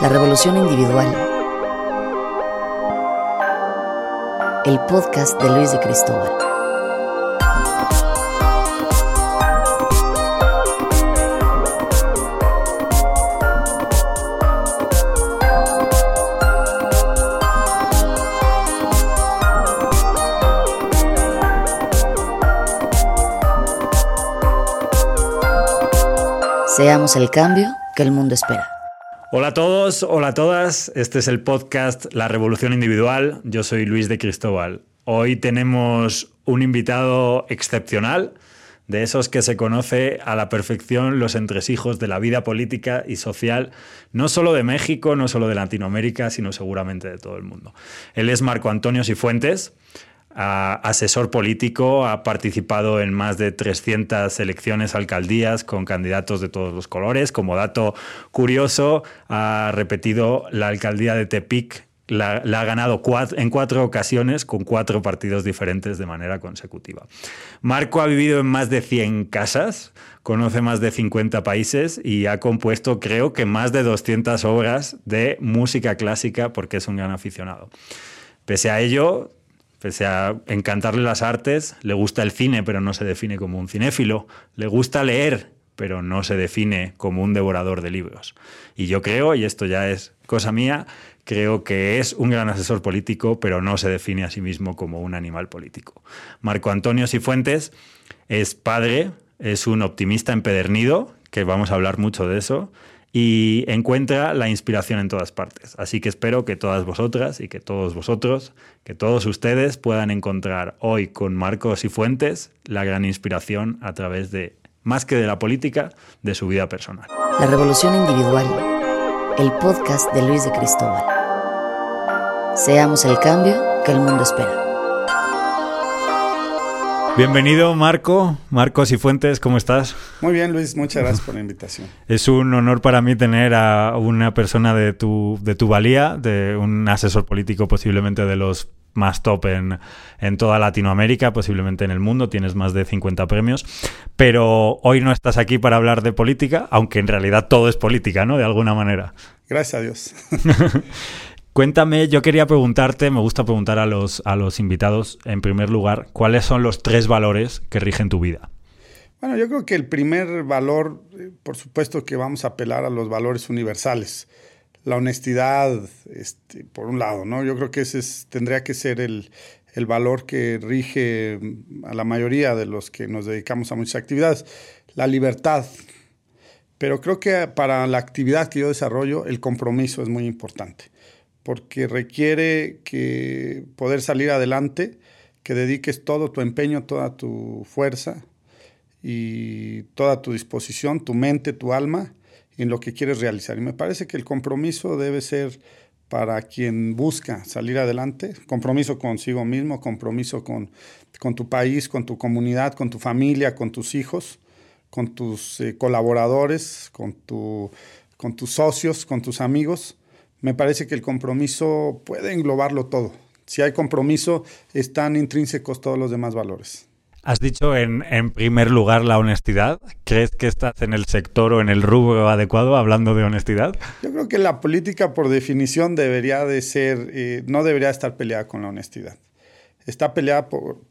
La revolución individual. El podcast de Luis de Cristóbal. Seamos el cambio que el mundo espera. Hola a todos, hola a todas. Este es el podcast La Revolución Individual. Yo soy Luis de Cristóbal. Hoy tenemos un invitado excepcional, de esos que se conoce a la perfección los entresijos de la vida política y social, no solo de México, no solo de Latinoamérica, sino seguramente de todo el mundo. Él es Marco Antonio Cifuentes asesor político, ha participado en más de 300 elecciones alcaldías con candidatos de todos los colores. Como dato curioso, ha repetido la alcaldía de Tepic la, ha ganado en cuatro ocasiones con cuatro partidos diferentes de manera consecutiva. Marco ha vivido en más de 100 casas, conoce más de 50 países y ha compuesto creo que más de 200 obras de música clásica porque es un gran aficionado. Pese a ello, Pese a encantarle las artes, le gusta el cine, pero no se define como un cinéfilo. Le gusta leer, pero no se define como un devorador de libros. Y yo creo, y esto ya es cosa mía, creo que es un gran asesor político, pero no se define a sí mismo como un animal político. Marco Antonio Cifuentes es padre, es un optimista empedernido, que vamos a hablar mucho de eso, y encuentra la inspiración en todas partes. Así que espero que todas vosotras y que todos vosotros, que todos ustedes puedan encontrar hoy con Marcos y Fuentes la gran inspiración a través de, más que de la política, de su vida personal. La revolución individual, el podcast de Luis de Cristóbal. Seamos el cambio que el mundo espera. Bienvenido, Marco. Marcos y Fuentes, ¿cómo estás? Muy bien, Luis. Muchas gracias por la invitación. Es un honor para mí tener a una persona de tu, de tu valía, de un asesor político posiblemente de los más top en, en, toda Latinoamérica, posiblemente en el mundo, tienes más de 50 premios, pero hoy no estás aquí para hablar de política, aunque en realidad todo es política, ¿no? De alguna manera. Gracias a Dios. Cuéntame, yo quería preguntarte, me gusta preguntar a los, a los invitados, en primer lugar, ¿cuáles son los tres valores que rigen tu vida? Bueno, yo creo que el primer valor, eh, por supuesto que vamos a apelar a los valores universales. La honestidad, este, por un lado, ¿no? Yo creo que ese tendría que ser el, el valor que rige a la mayoría de los que nos dedicamos a muchas actividades. La libertad. Pero creo que para la actividad que yo desarrollo, el compromiso es muy importante porque requiere que poder salir adelante, que dediques todo tu empeño, toda tu fuerza y toda tu disposición, tu mente, tu alma en lo que quieres realizar. Y me parece que el compromiso debe ser para quien busca salir adelante, compromiso consigo mismo, compromiso con, con tu país, con tu comunidad, con tu familia, con tus hijos, con tus eh, colaboradores, con, tu, con tus socios, con tus amigos me parece que el compromiso puede englobarlo todo. Si hay compromiso, están intrínsecos todos los demás valores. Has dicho en, primer lugar la honestidad. ¿Crees que estás en el sector o en el rubro adecuado hablando de honestidad? Yo creo que la política, por definición, debería de ser, eh, no debería estar peleada con la honestidad. Está peleada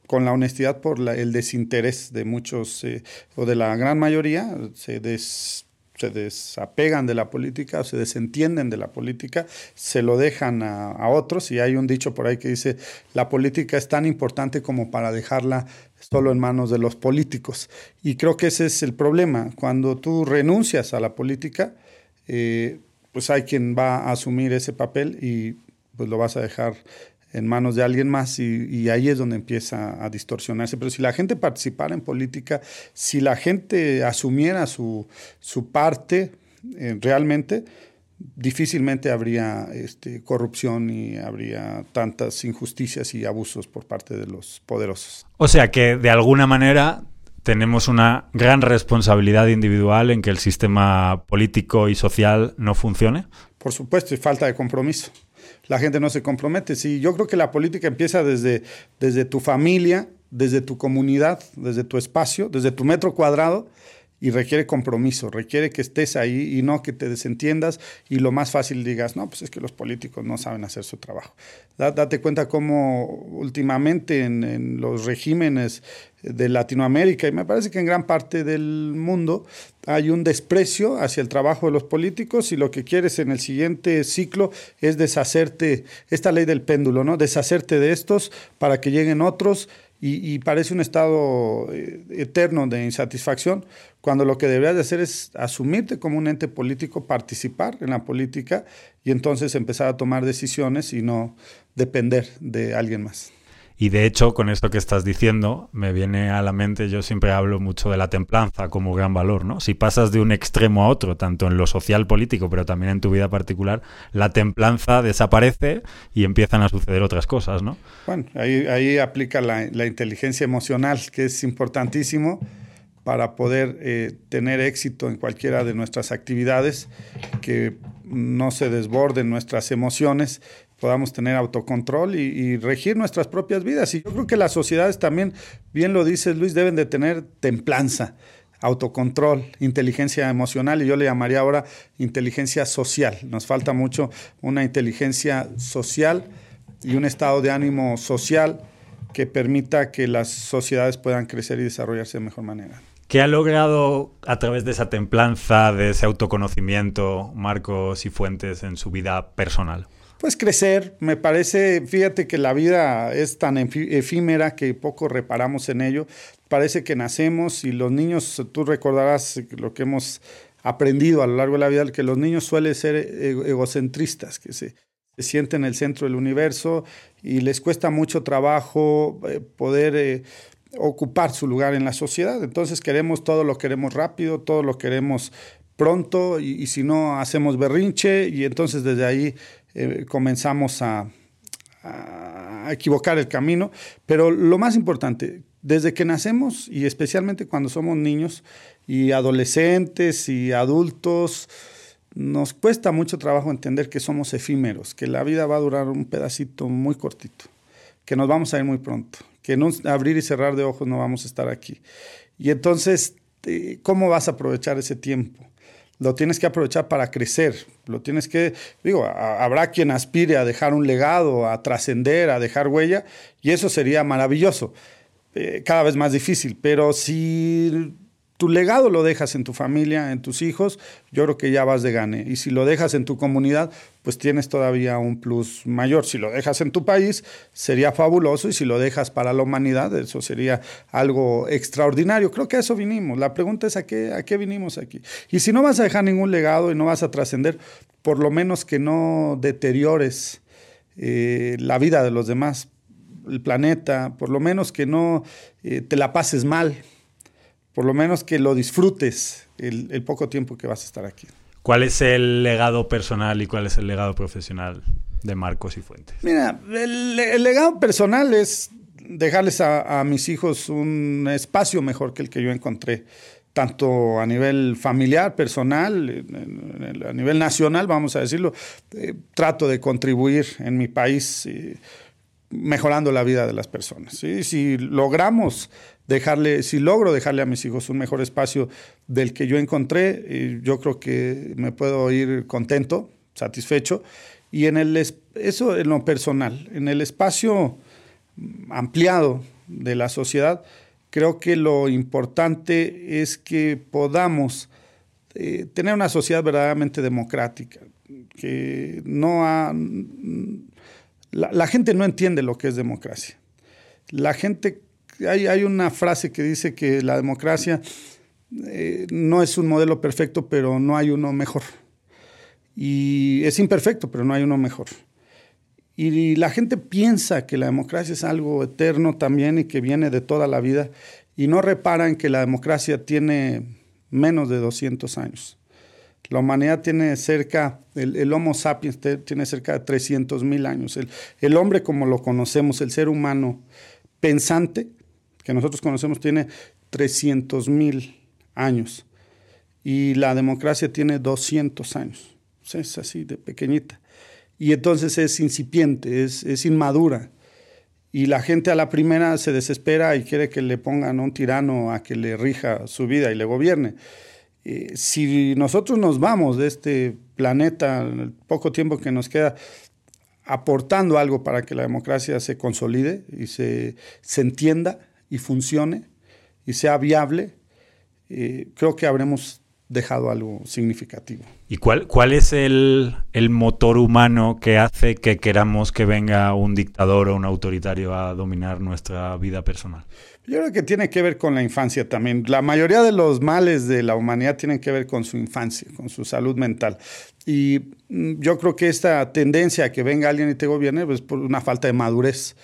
con la honestidad por el desinterés de muchos eh, o de la gran mayoría. Se des, se desapegan de la política o se desentienden de la política, se lo dejan a, otros y hay un dicho por ahí que dice, la política es tan importante como para dejarla solo en manos de los políticos. Y creo que ese es el problema. Cuando tú renuncias a la política, eh, pues hay quien va a asumir ese papel y pues lo vas a dejar en manos de alguien más y, ahí es donde empieza a distorsionarse. Pero si la gente participara en política, si la gente asumiera su, su parte eh, realmente, difícilmente habría este, corrupción y habría tantas injusticias y abusos por parte de los poderosos. O sea que de alguna manera tenemos una gran responsabilidad individual en que el sistema político y social no funcione. Por supuesto, y falta de compromiso la gente no se compromete. Sí, yo creo que la política empieza desde, desde tu familia, desde tu comunidad, desde tu espacio, desde tu metro cuadrado, y requiere compromiso, requiere que estés ahí y no que te desentiendas y lo más fácil digas, no, pues es que los políticos no saben hacer su trabajo. Date cuenta cómo últimamente en, los regímenes de Latinoamérica y me parece que en gran parte del mundo hay un desprecio hacia el trabajo de los políticos y lo que quieres en el siguiente ciclo es deshacerte, esta ley del péndulo, ¿no? Deshacerte de estos para que lleguen otros y, parece un estado eh, eterno de insatisfacción, cuando lo que deberías de hacer es asumirte como un ente político, participar en la política y entonces empezar a tomar decisiones y no depender de alguien más. Y de hecho, con esto que estás diciendo, me viene a la mente, yo siempre hablo mucho de la templanza como gran valor, ¿no? Si pasas de un extremo a otro, tanto en lo social político, pero también en tu vida particular, la templanza desaparece y empiezan a suceder otras cosas, ¿no? Bueno, ahí, aplica la, inteligencia emocional, que es importantísimo para poder eh, tener éxito en cualquiera de nuestras actividades, que no se desborden nuestras emociones podamos tener autocontrol y, regir nuestras propias vidas. Y yo creo que las sociedades también, bien lo dices Luis, deben de tener templanza, autocontrol, inteligencia emocional y yo le llamaría ahora inteligencia social. Nos falta mucho una inteligencia social y un estado de ánimo social que permita que las sociedades puedan crecer y desarrollarse de mejor manera. ¿Qué ha logrado a través de esa templanza, de ese autoconocimiento, Marcos y Fuentes en su vida personal? Pues crecer. Me parece, fíjate que la vida es tan efímera que poco reparamos en ello. Parece que nacemos y los niños, tú recordarás lo que hemos aprendido a lo largo de la vida, que los niños suelen ser egocentristas, que se, sienten en el centro del universo y les cuesta mucho trabajo eh, poder eh, ocupar su lugar en la sociedad. Entonces queremos todo lo queremos rápido, todo lo queremos pronto y, y si no hacemos berrinche y entonces desde ahí eh, comenzamos a, equivocar el camino. Pero lo más importante, desde que nacemos y especialmente cuando somos niños y adolescentes y adultos, nos cuesta mucho trabajo entender que somos efímeros, que la vida va a durar un pedacito muy cortito, que nos vamos a ir muy pronto, que en un abrir y cerrar de ojos no vamos a estar aquí. Y entonces, eh, ¿cómo vas a aprovechar ese tiempo? Lo tienes que aprovechar para crecer, lo tienes que, digo, habrá quien aspire a dejar un legado, a trascender, a dejar huella, y eso sería maravilloso, eh, cada vez más difícil, pero si tu legado lo dejas en tu familia, en tus hijos, yo creo que ya vas de gane. Y si lo dejas en tu comunidad, pues tienes todavía un plus mayor. Si lo dejas en tu país, sería fabuloso. Y si lo dejas para la humanidad, eso sería algo extraordinario. Creo que a eso vinimos. La pregunta es a qué, a qué vinimos aquí. Y si no vas a dejar ningún legado y no vas a trascender, por lo menos que no deteriores eh, la vida de los demás, el planeta, por lo menos que no eh, te la pases mal por lo menos que lo disfrutes el, poco tiempo que vas a estar aquí. ¿Cuál es el legado personal y cuál es el legado profesional de Marcos y Fuentes? Mira, el, legado personal es dejarles a, mis hijos un espacio mejor que el que yo encontré, tanto a nivel familiar, personal, a nivel nacional, vamos a decirlo. Eh, trato de contribuir en mi país eh, mejorando la vida de las personas. Si logramos dejarle, si logro dejarle a mis hijos un mejor espacio del que yo encontré, yo creo que me puedo ir contento, satisfecho. Y en el, eso en lo personal, en el espacio ampliado de la sociedad, creo que lo importante es que podamos eh, tener una sociedad verdaderamente democrática, que no ha, la, gente no entiende lo que es democracia. La gente hay, una frase que dice que la democracia eh, no es un modelo perfecto, pero no hay uno mejor. Y es imperfecto, pero no hay uno mejor. Y la gente piensa que la democracia es algo eterno también y que viene de toda la vida y no reparan que la democracia tiene menos de 200 años. La humanidad tiene cerca, el, Homo sapiens tiene cerca de 300 mil años. El, hombre como lo conocemos, el ser humano pensante, que nosotros conocemos tiene 300 mil años y la democracia tiene 200 años. Es así de pequeñita. Y entonces es incipiente, es, inmadura. y la gente a la primera se desespera y quiere que le pongan un tirano a que le rija su vida y le gobierne. Eh, si nosotros nos vamos de este planeta, el poco tiempo que nos queda, aportando algo para que la democracia se consolide y se, se entienda y funcione y sea viable, eh, creo que habremos dejado algo significativo. ¿Y cuál, cuál es el, el, motor humano que hace que queramos que venga un dictador o un autoritario a dominar nuestra vida personal? Yo creo que tiene que ver con la infancia también. La mayoría de los males de la humanidad tienen que ver con su infancia, con su salud mental. Y mm, yo creo que esta tendencia a que venga alguien y te gobierne es pues, por una falta de madurez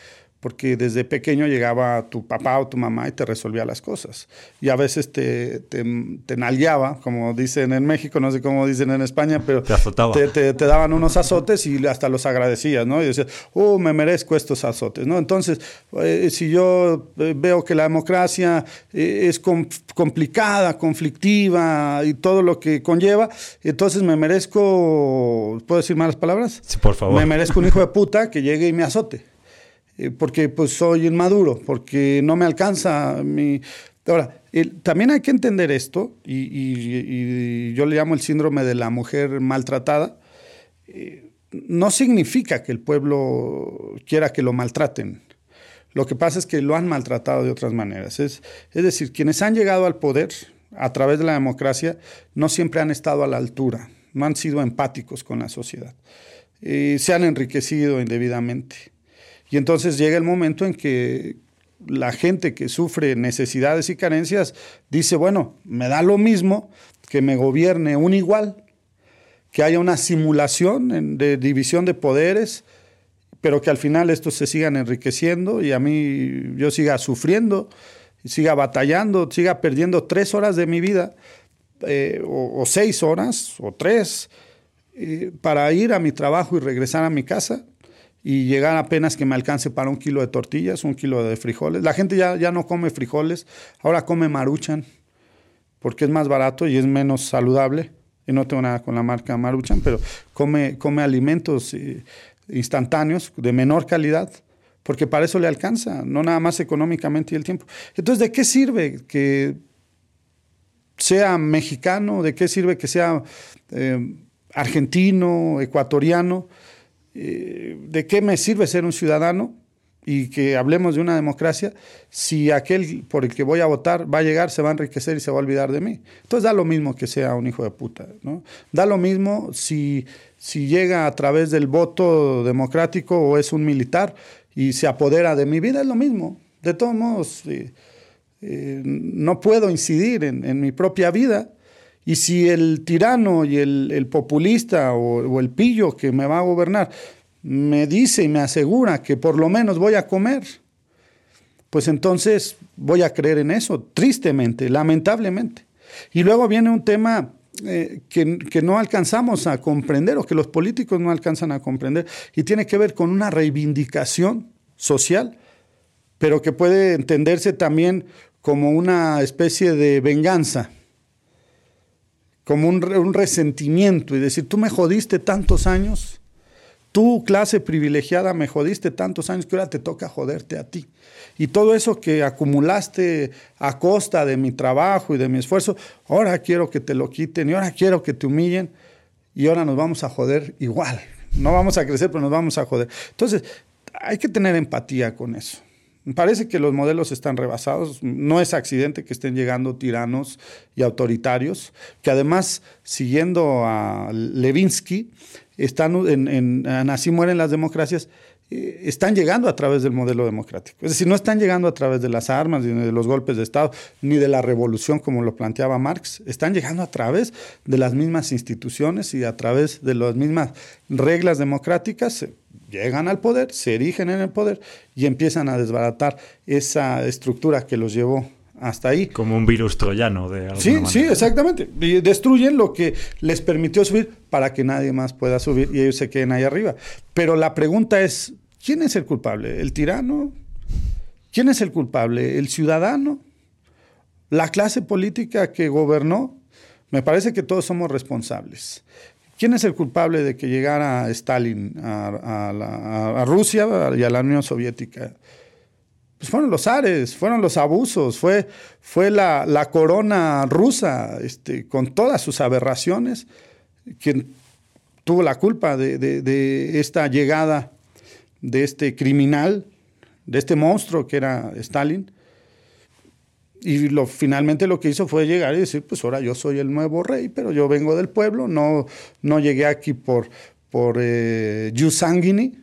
porque desde pequeño llegaba tu papá o tu mamá y te resolvía las cosas. Y a veces te, te, te nalgueaba, como dicen en México, no sé cómo dicen en España, pero te, azotaba. te, te, daban unos azotes y hasta los agradecías, ¿no? Y decías, oh, me merezco estos azotes, ¿no? Entonces, eh, si yo eh, veo que la democracia eh, es complicada, conflictiva y todo lo que conlleva, entonces me merezco, ¿puedo decir malas palabras? Sí, por favor. Me merezco un hijo de puta que llegue y me azote. Eh, porque pues soy inmaduro, porque no me alcanza mi... Ahora, también hay que entender esto, y, yo le llamo el síndrome de la mujer maltratada. Eh, no significa que el pueblo quiera que lo maltraten. Lo que pasa es que lo han maltratado de otras maneras. Es, decir, quienes han llegado al poder a través de la democracia no siempre han estado a la altura, no han sido empáticos con la sociedad. Eh, se han enriquecido indebidamente. Y entonces llega el momento en que la gente que sufre necesidades y carencias dice, bueno, me da lo mismo que me gobierne un igual, que haya una simulación de división de poderes, pero que al final estos se sigan enriqueciendo y a mí yo siga sufriendo, siga batallando, siga perdiendo tres horas de mi vida, eh, o, seis horas, o tres, eh, para ir a mi trabajo y regresar a mi casa y llegar apenas que me alcance para un kilo de tortillas, un kilo de frijoles. La gente ya, ya no come frijoles, ahora come maruchan, porque es más barato y es menos saludable. Y no tengo nada con la marca maruchan, pero come, come alimentos eh, instantáneos de menor calidad, porque para eso le alcanza, no nada más económicamente y el tiempo. Entonces, ¿de qué sirve que sea mexicano? ¿De qué sirve que sea eh, argentino, ecuatoriano? Eh, ¿de qué me sirve ser un ciudadano y que hablemos de una democracia si aquel por el que voy a votar va a llegar, se va a enriquecer y se va a olvidar de mí? Entonces da lo mismo que sea un hijo de puta, ¿no? Da lo mismo si, si llega a través del voto democrático o es un militar y se apodera de mi vida, es lo mismo. De todos modos, eh, eh, no puedo incidir en, en mi propia vida y si el tirano y el, populista o, el pillo que me va a gobernar me dice y me asegura que por lo menos voy a comer, pues entonces voy a creer en eso, tristemente, lamentablemente. Y luego viene un tema eh, que, que, no alcanzamos a comprender o que los políticos no alcanzan a comprender y tiene que ver con una reivindicación social, pero que puede entenderse también como una especie de venganza como un, resentimiento y decir, tú me jodiste tantos años, tú clase privilegiada me jodiste tantos años que ahora te toca joderte a ti. Y todo eso que acumulaste a costa de mi trabajo y de mi esfuerzo, ahora quiero que te lo quiten y ahora quiero que te humillen y ahora nos vamos a joder igual. No vamos a crecer, pero nos vamos a joder. Entonces, hay que tener empatía con eso. Parece que los modelos están rebasados. No es accidente que estén llegando tiranos y autoritarios, que además, siguiendo a Levinsky, están en, en, Así mueren las democracias, eh, están llegando a través del modelo democrático. Es decir, no están llegando a través de las armas, ni de los golpes de Estado, ni de la revolución como lo planteaba Marx. Están llegando a través de las mismas instituciones y a través de las mismas reglas democráticas llegan al poder, se erigen en el poder y empiezan a desbaratar esa estructura que los llevó hasta ahí. Como un virus troyano de alguna Sí, sí, exactamente. Y destruyen lo que les permitió subir para que nadie más pueda subir y ellos se queden ahí arriba. Pero la pregunta es, ¿quién es el culpable? ¿El tirano? ¿Quién es el culpable? ¿El ciudadano? ¿La clase política que gobernó? Me parece que todos somos responsables. ¿Quién es el culpable de que llegara Stalin a, Rusia y a la Unión Soviética? pues fueron los zares, fueron los abusos, fue, fue la, corona rusa, este, con todas sus aberraciones, quien tuvo la culpa de, de esta llegada de este criminal, de este monstruo que era Stalin. Y lo, finalmente lo que hizo fue llegar y decir, pues ahora yo soy el nuevo rey, pero yo vengo del pueblo, no, no llegué aquí por, por eh, sanguini,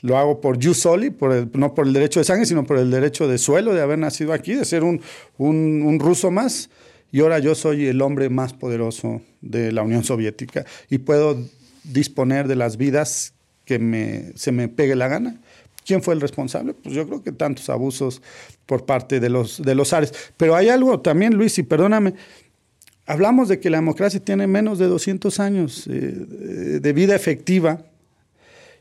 lo hago por jus soli, por no por el derecho de sangre, sino por el derecho de suelo, de haber nacido aquí, de ser un, un, un ruso más. Y ahora yo soy el hombre más poderoso de la Unión Soviética y puedo disponer de las vidas que me, se me pegue la gana. ¿Quién fue el responsable? Pues yo creo que tantos abusos por parte de los, de los Ares. Pero hay algo también, Luis, y perdóname, hablamos de que la democracia tiene menos de 200 años eh, de vida efectiva.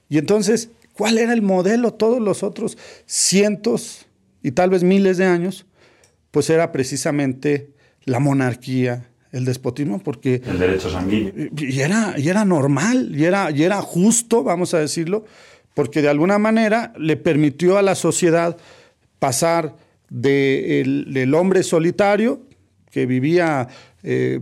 Y entonces, ¿cuál era el modelo todos los otros cientos y tal vez miles de años? Pues era precisamente la monarquía, el despotismo, porque... El derecho sanguíneo. Y era, y era normal, y era, y era justo, vamos a decirlo, porque de alguna manera le permitió a la sociedad pasar del hombre solitario que vivía eh,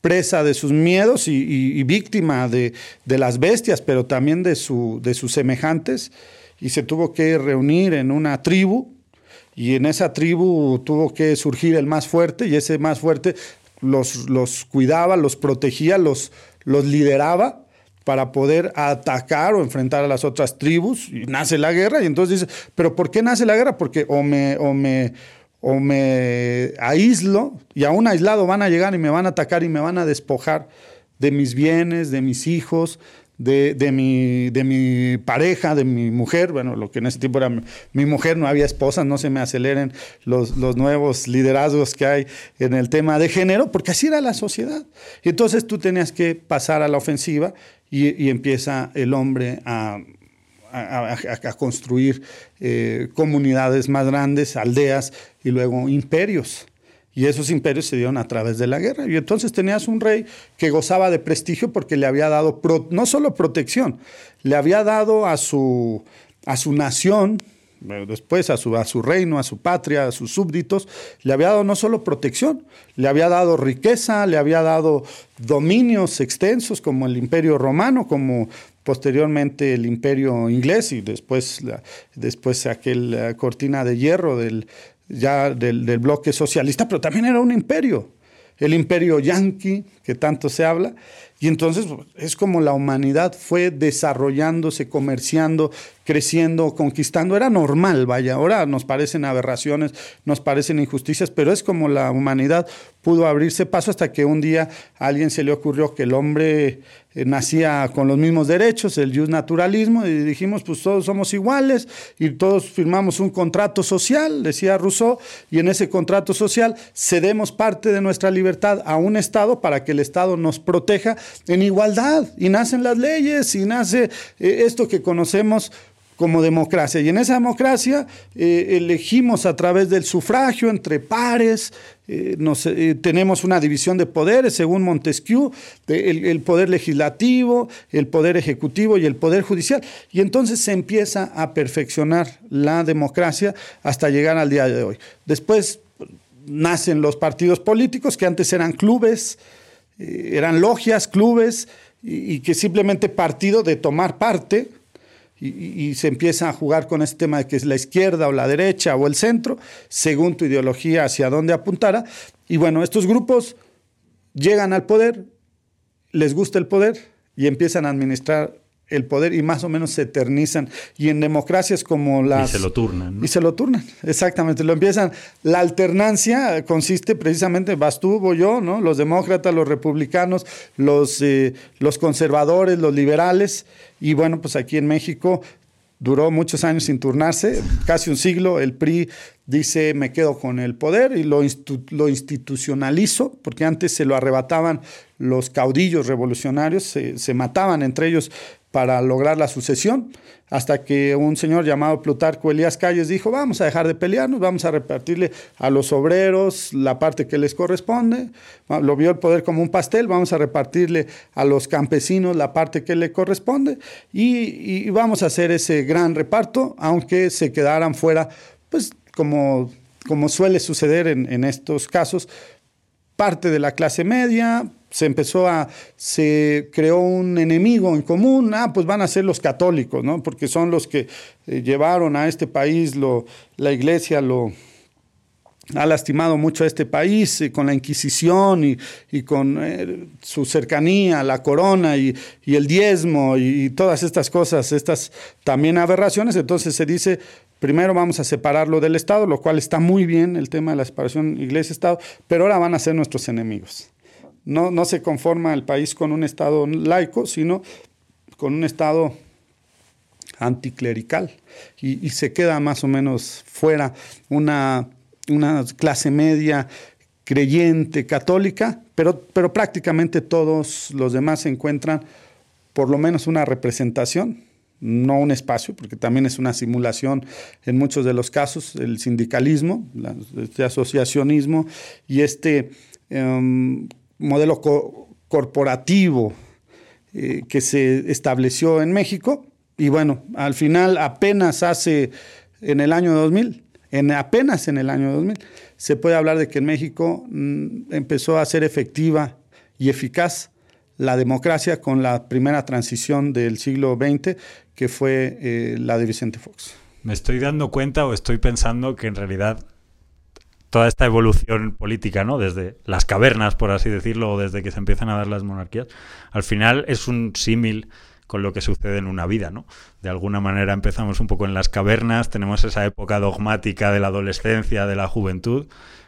presa de sus miedos y, víctima de, las bestias, pero también de, su, de sus semejantes, y se tuvo que reunir en una tribu, y en esa tribu tuvo que surgir el más fuerte, y ese más fuerte los, los cuidaba, los protegía, los, los lideraba, para poder atacar o enfrentar a las otras tribus y nace la guerra y entonces dice, pero ¿por qué nace la guerra? Porque o me, o me, o me aíslo y aún aislado van a llegar y me van a atacar y me van a despojar de mis bienes, de mis hijos, de, de, mi, de mi pareja, de mi mujer, bueno, lo que en ese tiempo era mi, mujer, no había esposas, no se me aceleren los, los, nuevos liderazgos que hay en el tema de género, porque así era la sociedad. Y entonces tú tenías que pasar a la ofensiva y, empieza el hombre a, construir eh, comunidades más grandes, aldeas y luego imperios. Y esos imperios se dieron a través de la guerra. Y entonces tenías un rey que gozaba de prestigio porque le había dado no solo protección, le había dado a su, a su nación, después a su, a su reino, a su patria, a sus súbditos, le había dado no solo protección, le había dado riqueza, le había dado dominios extensos como el imperio romano, como posteriormente el imperio inglés y después, después aquella cortina de hierro del, ya del, del bloque socialista, pero también era un imperio, el imperio yanqui que tanto se habla, y entonces es como la humanidad fue desarrollándose, comerciando, creciendo, conquistando. Era normal, vaya. Ahora nos parecen aberraciones, nos parecen injusticias, pero es como la humanidad pudo abrirse paso hasta que un día a alguien se le ocurrió que el hombre eh, nacía con los mismos derechos, el just naturalismo, y dijimos, pues todos somos iguales y todos firmamos un contrato social, decía Rousseau, y en ese contrato social cedemos parte de nuestra libertad a un Estado para que el Estado nos proteja en igualdad, y nacen las leyes, y nace eh, esto que conocemos como democracia. Y en esa democracia eh, elegimos a través del sufragio entre pares, eh, eh, tenemos una división de poderes según Montesquieu, el, poder legislativo, el poder ejecutivo y el poder judicial. Y entonces se empieza a perfeccionar la democracia hasta llegar al día de hoy. Después nacen los partidos políticos que antes eran clubes, eran logias, clubes, y que simplemente partido de tomar parte y, se empieza a jugar con este tema de que es la izquierda o la derecha o el centro, según tu ideología hacia dónde apuntara. Y bueno, estos grupos llegan al poder, les gusta el poder y empiezan a administrar el poder y más o menos se eternizan. Y en democracias como las... Y se lo turnan. Y se lo turnan, exactamente. Lo empiezan. La alternancia consiste precisamente, vas tú, voy yo, ¿no? Los demócratas, los republicanos, los, eh, los conservadores, los liberales. Y bueno, pues aquí en México duró muchos años sin turnarse, casi un siglo. El PRI dice, me quedo con el poder y lo, lo institucionalizo, porque antes se lo arrebataban los caudillos revolucionarios, se, se mataban entre ellos para lograr la sucesión, hasta que un señor llamado Plutarco Elías Calles dijo, vamos a dejar de pelearnos, vamos a repartirle a los obreros la parte que les corresponde, lo vio el poder como un pastel, vamos a repartirle a los campesinos la parte que le corresponde y, vamos a hacer ese gran reparto, aunque se quedaran fuera pues como, como suele suceder en estos casos, parte de la clase media, se empezó a, se creó un enemigo en común, ah, pues van a ser los católicos, ¿no? Porque son los que eh, llevaron a este país, lo, la iglesia lo, ha lastimado mucho a este país eh, con la Inquisición y, con eh, su cercanía, la corona y, el diezmo y, todas estas cosas, estas también aberraciones. Entonces se dice, primero vamos a separarlo del Estado, lo cual está muy bien el tema de la separación iglesia-Estado, pero ahora van a ser nuestros enemigos. No, no se conforma el país con un Estado laico, sino con un Estado anticlerical. Y se queda más o menos fuera una una clase media creyente, católica, pero, pero prácticamente todos los demás se encuentran por lo menos una representación, no un espacio, porque también es una simulación en muchos de los casos, el sindicalismo, este asociacionismo y este em, modelo corporativo eh, que se estableció en México. Y bueno, al final apenas hace en el año 2000 en, apenas en el año 2000 se puede hablar de que en México mm, empezó a ser efectiva y eficaz la democracia con la primera transición del siglo XX, que fue eh, la de Vicente Fox. Me estoy dando cuenta o estoy pensando que en realidad toda esta evolución política, ¿no? Desde las cavernas, por así decirlo, o desde que se empiezan a dar las monarquías, al final es un símil con lo que sucede en una vida, ¿no? De alguna manera empezamos un poco en las cavernas, tenemos esa época dogmática de la adolescencia, de la juventud.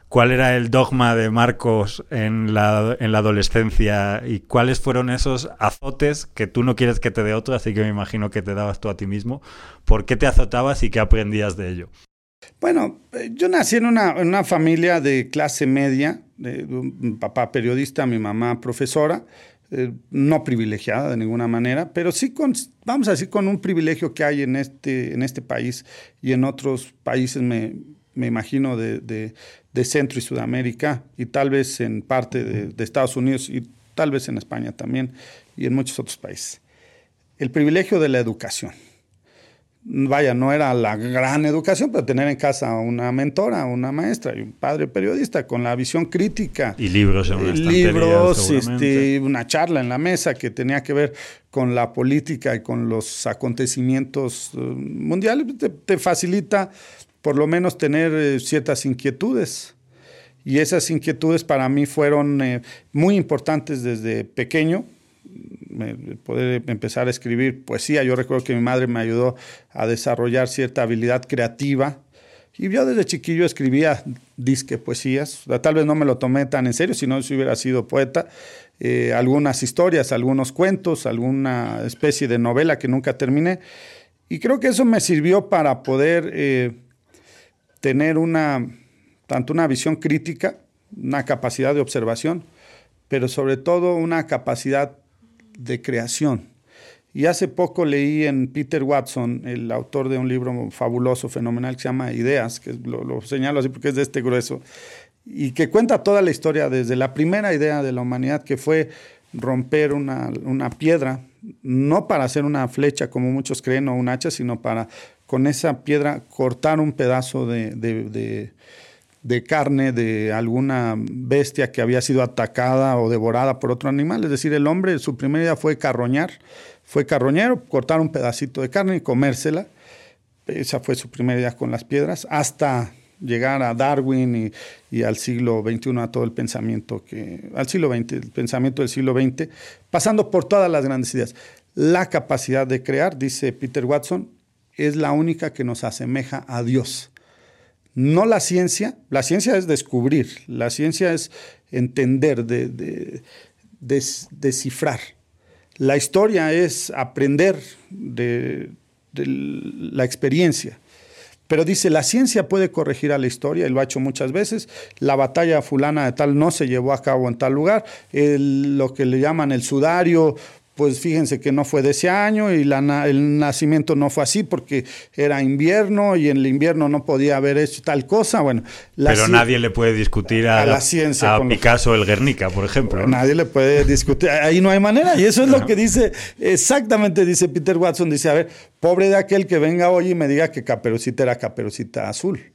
¿Cuál era el dogma de Marcos en la, en la adolescencia y cuáles fueron esos azotes que tú no quieres que te dé otro, así que me imagino que te dabas tú a ti mismo? ¿Por qué te azotabas y qué aprendías de ello? Bueno, eh, yo nací en una, familia de clase media, de, papá periodista, mi mamá profesora, eh, no privilegiada de ninguna manera, pero sí con, vamos a decir, con un privilegio que hay en este, en este país y en otros países, me, me imagino, de, de, Centro y Sudamérica, y tal vez en parte de Estados Unidos y tal vez en España también, y en muchos otros países. El privilegio de la educación vaya, no era la gran educación, pero tener en casa una mentora, una maestra y un padre periodista con la visión crítica. Y libros en una Libros, este, una charla en la mesa que tenía que ver con la política y con los acontecimientos eh, mundiales, te, facilita por lo menos tener eh, ciertas inquietudes. Y esas inquietudes para mí fueron eh, muy importantes desde pequeño poder empezar a escribir poesía. Yo recuerdo que mi madre me ayudó a desarrollar cierta habilidad creativa. Y yo desde chiquillo escribía disque poesías. Tal vez no me lo tomé tan en serio, si no, si hubiera sido poeta. Eh, algunas historias, algunos cuentos, alguna especie de novela que nunca terminé. Y creo que eso me sirvió para poder eh, tener una, tanto una visión crítica, una capacidad de observación, pero sobre todo una capacidad de creación. Y hace poco leí en Peter Watson, el autor de un libro fabuloso, fenomenal, que se llama Ideas, que lo, señalo así porque es de este grueso, y que cuenta toda la historia desde la primera idea de la humanidad, que fue romper una, piedra, no para hacer una flecha como muchos creen o un hacha, sino para con esa piedra cortar un pedazo de carne de alguna bestia que había sido atacada o devorada por otro animal. Es decir, el hombre, su primera idea fue carroñar, fue carroñero, cortar un pedacito de carne y comérsela. Esa fue su primera idea con las piedras, hasta llegar a Darwin y, al siglo XXI, a todo el pensamiento que, al siglo XX, el pensamiento del siglo XX, pasando por todas las grandes ideas. La capacidad de crear, dice Peter Watson, es la única que nos asemeja a Dios. No la ciencia, la ciencia es descubrir, la ciencia es entender, de, descifrar. La historia es aprender de, la experiencia. Pero dice, la ciencia puede corregir a la historia, él lo ha hecho muchas veces, la batalla fulana de tal no se llevó a cabo en tal lugar, lo que le llaman el sudario pues fíjense que no fue de ese año y el nacimiento no fue así porque era invierno y en el invierno no podía haber hecho tal cosa. Bueno, pero nadie le puede discutir a, la ciencia a Picasso el Guernica, por ejemplo. Nadie le puede discutir, ahí no hay manera. Y eso es lo que dice, exactamente dice Peter Watson, dice, a ver, pobre de aquel que venga hoy y me diga que Caperucita era Caperucita azul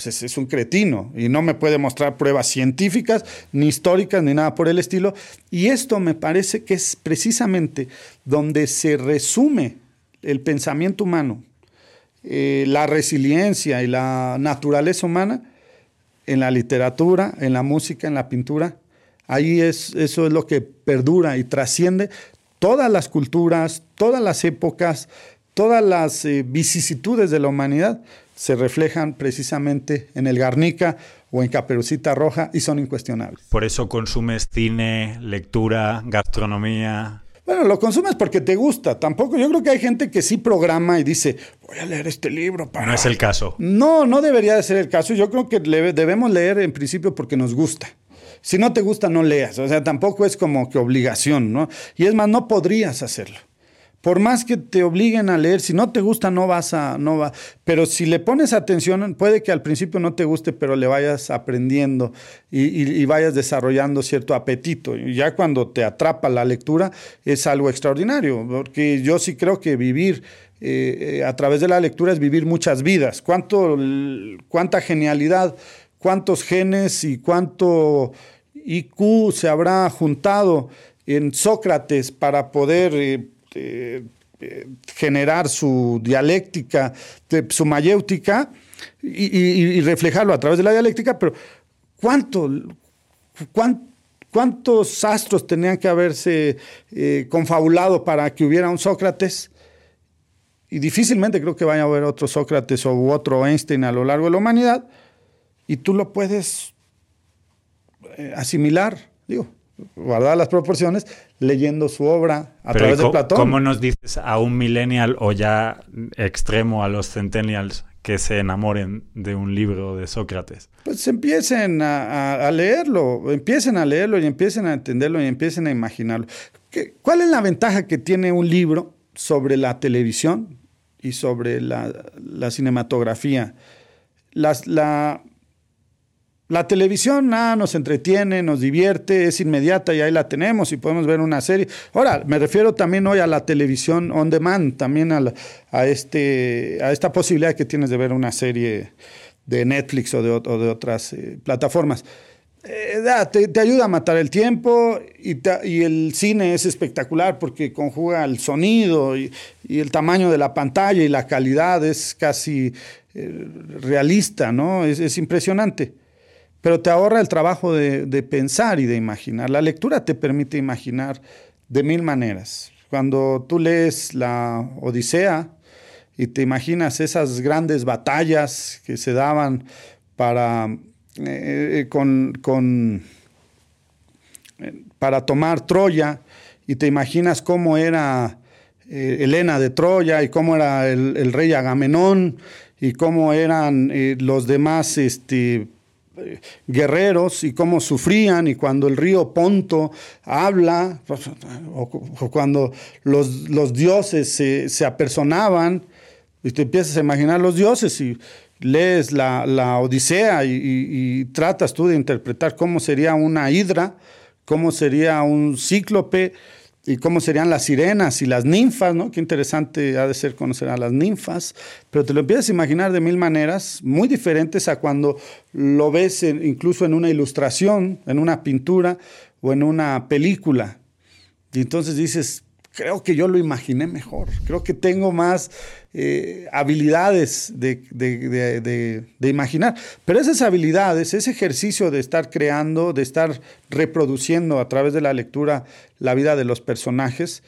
pues es, un cretino y no me puede mostrar pruebas científicas, ni históricas, ni nada por el estilo. Y esto me parece que es precisamente donde se resume el pensamiento humano, eh, la resiliencia y la naturaleza humana en la literatura, en la música, en la pintura. Ahí es, eso es lo que perdura y trasciende todas las culturas, todas las épocas, todas las eh, vicisitudes de la humanidad se reflejan precisamente en el Garnica o en Caperucita Roja y son incuestionables. Por eso consumes cine, lectura, gastronomía. Bueno, lo consumes porque te gusta. Tampoco, yo creo que hay gente que sí programa y dice, voy a leer este libro para. No es el caso. No, no debería de ser el caso. Yo creo que debemos leer en principio porque nos gusta. Si no te gusta, no leas. O sea, tampoco es como que obligación, ¿no? Y es más, no podrías hacerlo. Por más que te obliguen a leer, si no te gusta, no vas a, no va. Pero si le pones atención, puede que al principio no te guste, pero le vayas aprendiendo y, vayas desarrollando cierto apetito. Y ya cuando te atrapa la lectura, es algo extraordinario, porque yo sí creo que vivir eh, a través de la lectura es vivir muchas vidas. ¿Cuánto, cuánta genialidad, cuántos genes y cuánto IQ se habrá juntado en Sócrates para poder eh, eh, generar su dialéctica, su mayéutica y, reflejarlo a través de la dialéctica, pero ¿cuánto, cuántos astros tenían que haberse eh, confabulado para que hubiera un Sócrates? Y difícilmente creo que vaya a haber otro Sócrates o otro Einstein a lo largo de la humanidad, y tú lo puedes eh, asimilar, digo, guardar las proporciones, leyendo su obra a través de Platón. ¿Cómo nos dices a un millennial o ya extremo a los centennials que se enamoren de un libro de Sócrates? Pues empiecen a, leerlo, empiecen a leerlo y empiecen a entenderlo y empiecen a imaginarlo. ¿Cuál es la ventaja que tiene un libro sobre la televisión y sobre la, cinematografía? Las, la, la televisión nada nos entretiene, nos divierte, es inmediata y ahí la tenemos y podemos ver una serie. Ahora, me refiero también hoy a la televisión on demand, también a, este, a esta posibilidad que tienes de ver una serie de Netflix o de, otras eh, plataformas. Eh, te, ayuda a matar el tiempo y, y, el cine es espectacular porque conjuga el sonido y, el tamaño de la pantalla y la calidad es casi eh, realista, ¿no? es impresionante pero te ahorra el trabajo de, pensar y de imaginar. La lectura te permite imaginar de mil maneras. Cuando tú lees la Odisea y te imaginas esas grandes batallas que se daban para, eh, eh, con, eh, para tomar Troya y te imaginas cómo era Helena de Troya y cómo era el, el rey Agamenón y cómo eran los demás este, guerreros y cómo sufrían y cuando el río Ponto habla o, cuando los, los dioses se, se, apersonaban y te empiezas a imaginar los dioses y lees la, la Odisea y, y, tratas tú de interpretar cómo sería una hidra, cómo sería un cíclope, y cómo serían las sirenas y las ninfas, ¿no? Qué interesante ha de ser conocer a las ninfas, pero te lo empiezas a imaginar de mil maneras, muy diferentes a cuando lo ves incluso en una ilustración, en una pintura o en una película. Y entonces dices, creo que yo lo imaginé mejor, creo que tengo más eh, habilidades de, imaginar. Pero esas habilidades, ese ejercicio de estar creando, de estar reproduciendo a través de la lectura la vida de los personajes,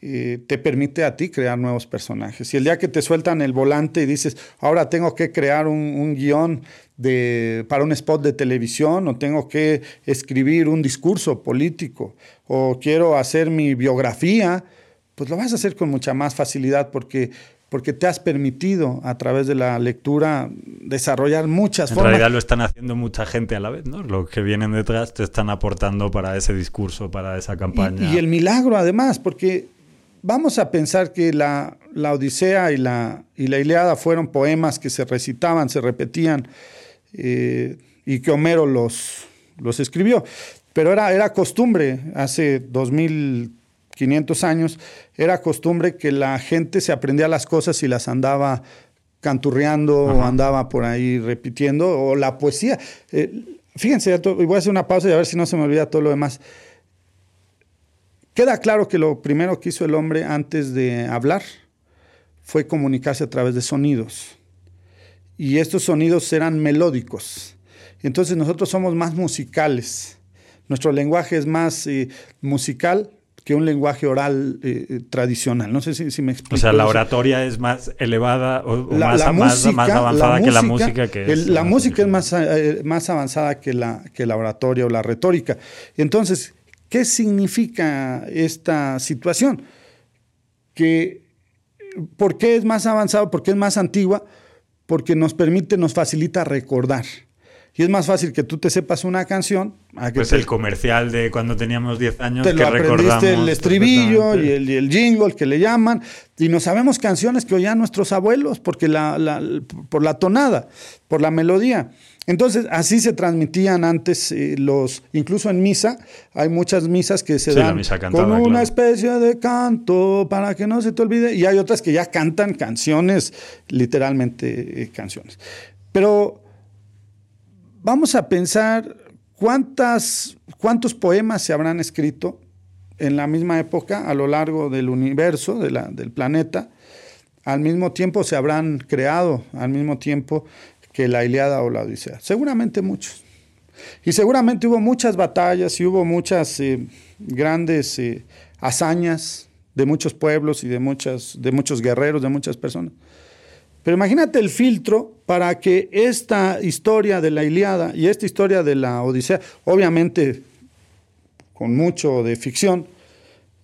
eh, te permite a ti crear nuevos personajes. Y el día que te sueltan el volante y dices, ahora tengo que crear un, un guion de, para un spot de televisión o tengo que escribir un discurso político o quiero hacer mi biografía, pues lo vas a hacer con mucha más facilidad porque porque te has permitido a través de la lectura desarrollar muchas en formas. En realidad lo están haciendo mucha gente a la vez, ¿no? Los que vienen detrás te están aportando para ese discurso, para esa campaña. Y, y el milagro además, porque vamos a pensar que la, la Odisea y la, y la Iliada fueron poemas que se recitaban, se repetían, eh, y que Homero los, los escribió. Pero era, era costumbre, hace 2500 años, era costumbre que la gente se aprendía las cosas y las andaba canturreando Ajá. o andaba por ahí repitiendo, o la poesía. Eh, fíjense, voy a hacer una pausa y a ver si no se me olvida todo lo demás. Queda claro que lo primero que hizo el hombre antes de hablar fue comunicarse a través de sonidos. Y estos sonidos eran melódicos. Entonces nosotros somos más musicales. Nuestro lenguaje es más eh, musical que un lenguaje oral eh, tradicional. No sé si, si, me explico. O sea, la oratoria es más elevada o, o la, más, la música, más, más, avanzada la que la música. Que el, es, la música es más, eh, más avanzada que la, que la oratoria o la retórica. Entonces, ¿qué significa esta situación? Que, ¿Por qué es más avanzado? ¿Por qué es más antigua? Porque nos permite, nos facilita recordar. Y es más fácil que tú te sepas una canción. A que pues te, el comercial de cuando teníamos 10 años te que lo aprendiste el estribillo y el, el, y el, jingle que le llaman. Y no sabemos canciones que oían nuestros abuelos porque la, la, por la tonada, por la melodía. Entonces, así se transmitían antes eh, los, incluso en misa, hay muchas misas que se sí, dan cantada, con una claro. especie de canto para que no se te olvide, y hay otras que ya cantan canciones, literalmente eh, canciones. Pero vamos a pensar cuántas, cuántos poemas se habrán escrito en la misma época a lo largo del universo, del planeta, al mismo tiempo se habrán creado, al mismo tiempo que la Iliada o la Odisea. Seguramente muchos. Y seguramente hubo muchas batallas y hubo muchas eh, grandes eh, hazañas de muchos pueblos y de, muchas, de muchos guerreros, de muchas personas. Pero imagínate el filtro para que esta historia de la Iliada y esta historia de la Odisea, obviamente con mucho de ficción,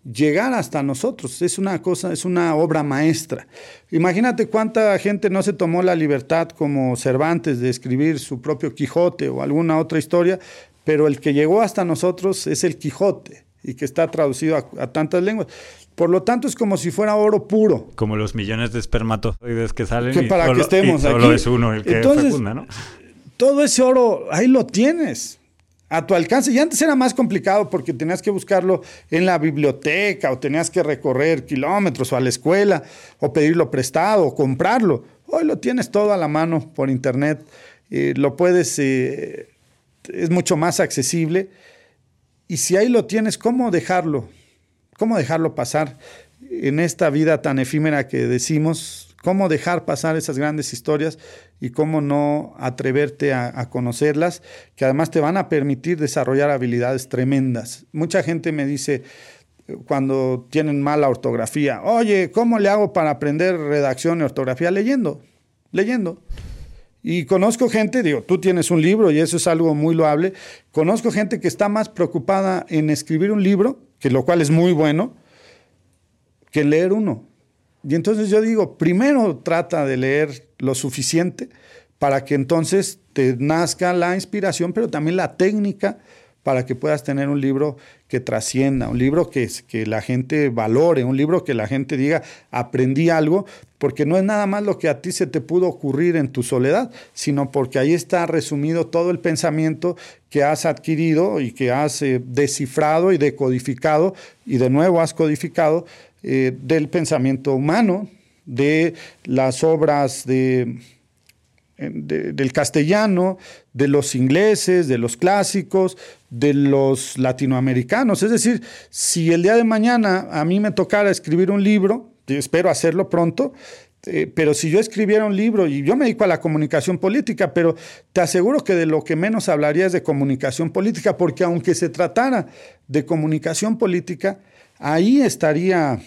llegar hasta nosotros. Es una cosa, es una obra maestra. Imagínate cuánta gente no se tomó la libertad como Cervantes de escribir su propio Quijote o alguna otra historia, pero el que llegó hasta nosotros es el Quijote y que está traducido a, a tantas lenguas. Por lo tanto, es como si fuera oro puro. Como los millones de espermatozoides que salen. Que para solo, que estemos solo aquí. es uno el que Entonces, fecunda, ¿no? Todo ese oro, ahí lo tienes a tu alcance. Y antes era más complicado porque tenías que buscarlo en la biblioteca o tenías que recorrer kilómetros o a la escuela o pedirlo prestado o comprarlo. Hoy lo tienes todo a la mano por internet. Eh, lo puedes, eh, es mucho más accesible. Y si ahí lo tienes, ¿cómo dejarlo? ¿Cómo dejarlo pasar en esta vida tan efímera que decimos? ¿Cómo dejar pasar esas grandes historias y cómo no atreverte a, conocerlas, que además te van a permitir desarrollar habilidades tremendas? Mucha gente me dice cuando tienen mala ortografía, oye, ¿cómo le hago para aprender redacción y ortografía? Leyendo, leyendo. Y conozco gente, digo, tú tienes un libro y eso es algo muy loable, conozco gente que está más preocupada en escribir un libro, que lo cual es muy bueno, que leer uno. Y entonces yo digo, primero trata de leer lo suficiente para que entonces te nazca la inspiración, pero también la técnica para que puedas tener un libro que trascienda, un libro que, que la gente valore, un libro que la gente diga, aprendí algo, porque no es nada más lo que a ti se te pudo ocurrir en tu soledad, sino porque ahí está resumido todo el pensamiento que has adquirido y que has eh, descifrado y decodificado, y de nuevo has codificado eh, del pensamiento humano, de las obras de, de, del castellano, de los ingleses, de los clásicos, de los latinoamericanos. Es decir, si el día de mañana a mí me tocara escribir un libro, espero hacerlo pronto, eh, pero si yo escribiera un libro, y yo me dedico a la comunicación política, pero te aseguro que de lo que menos hablaría es de comunicación política, porque aunque se tratara de comunicación política, ahí estaría,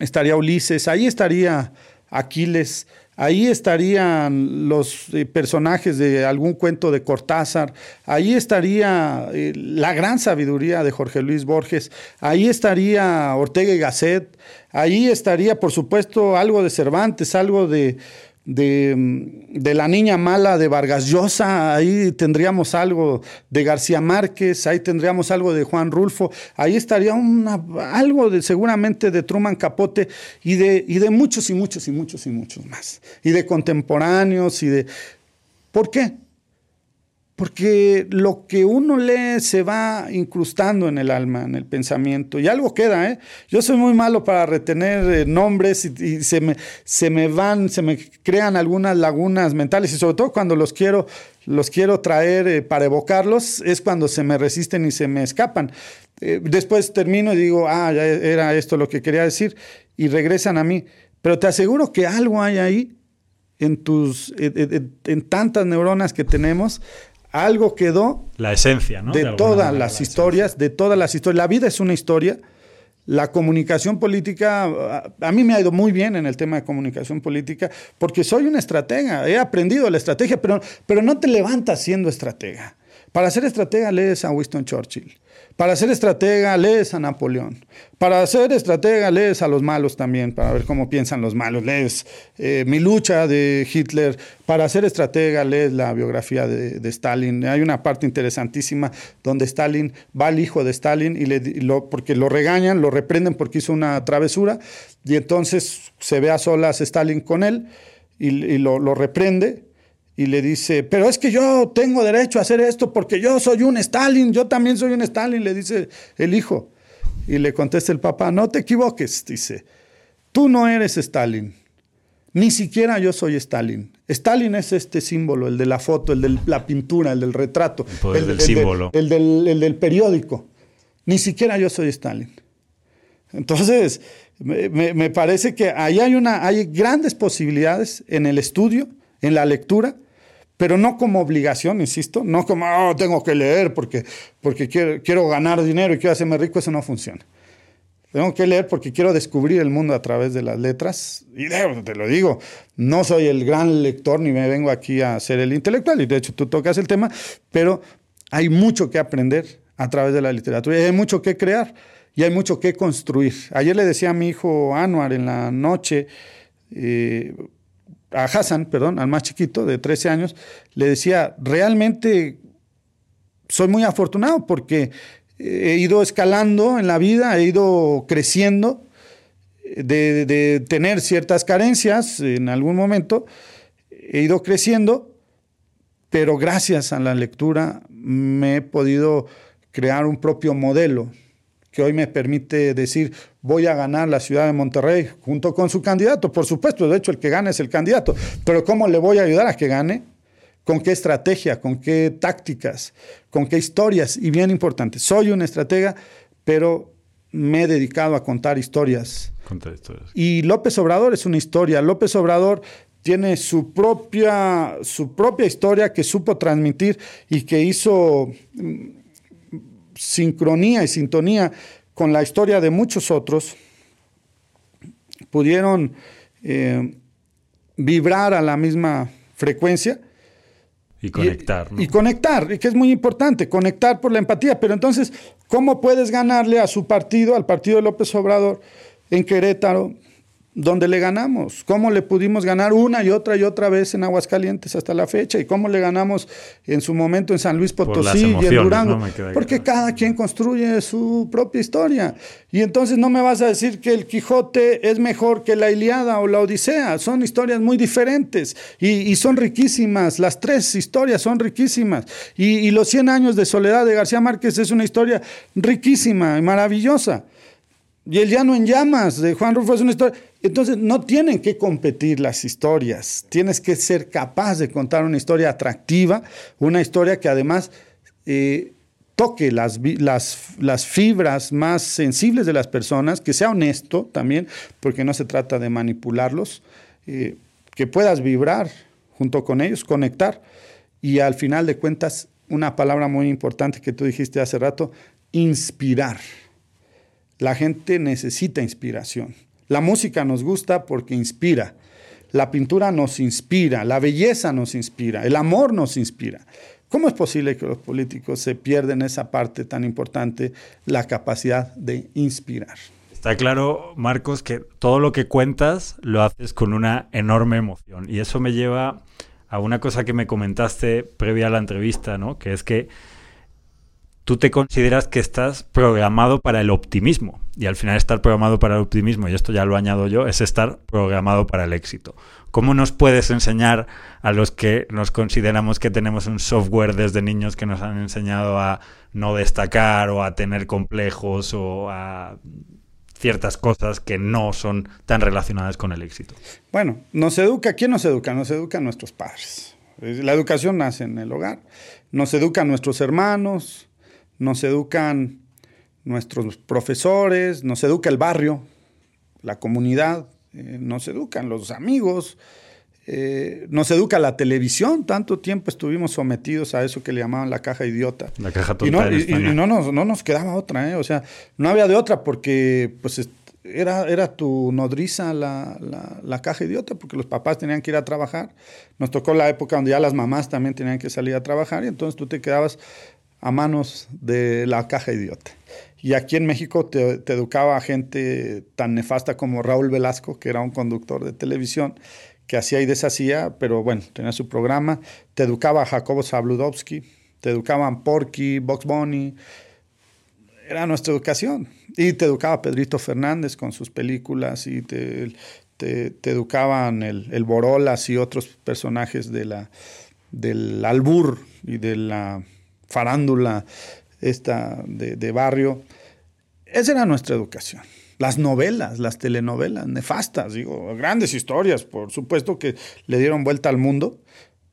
estaría Ulises, ahí estaría Aquiles, Ahí estarían los eh, personajes de algún cuento de Cortázar, ahí estaría eh, la gran sabiduría de Jorge Luis Borges, ahí estaría Ortega y Gasset, ahí estaría, por supuesto, algo de Cervantes, algo de, de, la niña mala de Vargas Llosa, ahí tendríamos algo de García Márquez, ahí tendríamos algo de Juan Rulfo, ahí estaría una, algo de seguramente de Truman Capote y de, y de muchos y muchos y muchos y muchos más, y de contemporáneos y de... ¿Por qué? Porque lo que uno lee se va incrustando en el alma, en el pensamiento, y algo queda. ¿eh? Yo soy muy malo para retener eh, nombres y, se, me, se, me, van, se me crean algunas lagunas mentales, y sobre todo cuando los quiero, los quiero traer eh, para evocarlos, es cuando se me resisten y se me escapan. Eh, después termino y digo, ah, ya era esto lo que quería decir, y regresan a mí. Pero te aseguro que algo hay ahí en, tus, en tantas neuronas que tenemos algo quedó. La esencia, ¿no? De, todas las historias, de todas las historias. La vida es una historia. La comunicación política, a mí me ha ido muy bien en el tema de comunicación política, porque soy un estratega, he aprendido la estrategia, pero, pero no te levantas siendo estratega. Para ser estratega lees a Winston Churchill. Para ser estratega, lees a Napoleón. Para ser estratega, lees a los malos también, para ver cómo piensan los malos. Lees eh, Mi lucha de Hitler. Para ser estratega, lees la biografía de, Stalin. Hay una parte interesantísima donde Stalin va al hijo de Stalin y le, lo, porque lo regañan, lo reprenden porque hizo una travesura. Y entonces se ve a solas Stalin con él y, lo, lo reprende y le dice, pero es que yo tengo derecho a hacer esto porque yo soy un Stalin, yo también soy un Stalin, le dice el hijo. Y le contesta el papá, no te equivoques, dice, tú no eres Stalin, ni siquiera yo soy Stalin. Stalin es este símbolo, el de la foto, el de la pintura, el del retrato, el, del símbolo. el, del, el del periódico. Ni siquiera yo soy Stalin. Entonces, me, me, parece que ahí hay, una, hay grandes posibilidades en el estudio, en la lectura, pero no como obligación, insisto, no como, oh, tengo que leer porque, porque quiero, quiero ganar dinero y quiero hacerme rico, eso no funciona. Tengo que leer porque quiero descubrir el mundo a través de las letras. Y te lo digo, no soy el gran lector ni me vengo aquí a ser el intelectual. Y de hecho tú tocas el tema, pero hay mucho que aprender a través de la literatura. Y hay mucho que crear y hay mucho que construir. Ayer le decía a mi hijo Anuar en la noche, eh, a Hassan, perdón, al más chiquito de 13 años, le decía, realmente soy muy afortunado porque he ido escalando en la vida, he ido creciendo, de, de, tener ciertas carencias en algún momento, he ido creciendo, pero gracias a la lectura me he podido crear un propio modelo que hoy me permite decir, voy a ganar la ciudad de Monterrey junto con su candidato. Por supuesto, de hecho, el que gana es el candidato. Pero ¿cómo le voy a ayudar a que gane? ¿Con qué estrategia? ¿Con qué tácticas? ¿Con qué historias? Y bien importante, soy un estratega, pero me he dedicado a contar historias. Contar historias. Y López Obrador es una historia. López Obrador tiene su propia, su propia historia que supo transmitir y que hizo sincronía y sintonía con la historia de muchos otros, pudieron eh, vibrar a la misma frecuencia. Y conectar. Y, y, conectar, y que es muy importante, conectar por la empatía. Pero entonces, ¿cómo puedes ganarle a su partido, al partido de López Obrador en Querétaro, donde le ganamos, cómo le pudimos ganar una y otra y otra vez en Aguascalientes hasta la fecha y cómo le ganamos en su momento en San Luis Potosí y en Durango, porque cada quien construye su propia historia. Y entonces no me vas a decir que el Quijote es mejor que la Iliada o la Odisea, son historias muy diferentes y, son riquísimas, las tres historias son riquísimas. Y, y los 100 años de soledad de García Márquez es una historia riquísima y maravillosa. Y el llano en llamas de Juan Rufo es una historia. Entonces no tienen que competir las historias. Tienes que ser capaz de contar una historia atractiva, una historia que además eh, toque las, fibras más sensibles de las personas, que sea honesto también, porque no se trata de manipularlos, eh, que puedas vibrar junto con ellos, conectar y al final de cuentas, una palabra muy importante que tú dijiste hace rato, inspirar. La gente necesita inspiración. La música nos gusta porque inspira. la pintura nos inspira, la belleza nos inspira, el amor nos inspira. ¿Cómo es posible que los políticos se pierden esa parte tan importante, la capacidad de inspirar? Está claro, Marcos, que todo lo que cuentas lo haces con una enorme emoción. Y eso me lleva a una cosa que me comentaste previa a la entrevista, ¿no? Que es que tú te consideras que estás programado para el optimismo. Y al final estar programado para el optimismo, y esto ya lo añado yo, es estar programado para el éxito. ¿Cómo nos puedes enseñar a los que nos consideramos que tenemos un software desde niños que nos han enseñado a no destacar o a tener complejos o a ciertas cosas que no son tan relacionadas con el éxito. Bueno, nos educa, ¿quién nos educa? Nos educan nuestros padres. La educación nace en el hogar, nos educan nuestros hermanos, nos educan nuestros profesores, nos educa el barrio, la comunidad, eh, nos educan los amigos, eh, nos educa la televisión, tanto tiempo estuvimos sometidos a eso que le llamaban la caja idiota. La caja y no, y, no, nos, no, nos, quedaba otra, ¿eh? o sea, no había de otra porque pues era, era tu nodriza la, la, la, caja idiota porque los papás tenían que ir a trabajar. Nos tocó la época donde ya las mamás también tenían que salir a trabajar y entonces tú te quedabas a manos de la caja idiota. Y aquí en México te, educaba gente tan nefasta como Raúl Velasco, que era un conductor de televisión, que hacía y deshacía, pero bueno, tenía su programa. Te educaba Jacobo Zabludovsky, te educaban Porky, Box Bunny. Era nuestra educación. Y te educaba Pedrito Fernández con sus películas y te, te, educaban el, el, Borolas y otros personajes de la, del albur y de la farándula esta de, de barrio. Esa era nuestra educación las novelas, las telenovelas, nefastas, digo, grandes historias, por supuesto que le dieron vuelta al mundo,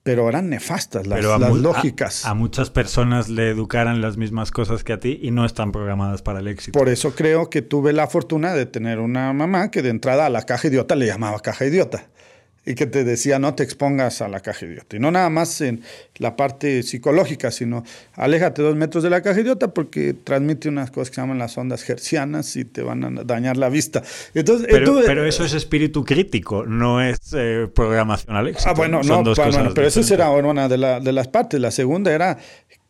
pero eran nefastas las, lógicas. A, muchas personas le educaran las mismas cosas que a ti y no están programadas para el éxito. Por eso creo que tuve la fortuna de tener una mamá que de entrada a la caja idiota le llamaba caja idiota y que te decía no te expongas a la caja idiota. Y no nada más en la parte psicológica, sino aléjate dos metros de la caja idiota porque transmite unas cosas que se llaman las ondas hercianas y te van a dañar la vista. Entonces, pero, eso es espíritu crítico, no es eh, programación al éxito. Ah, bueno, no, pero eso era una de, de las partes. La segunda era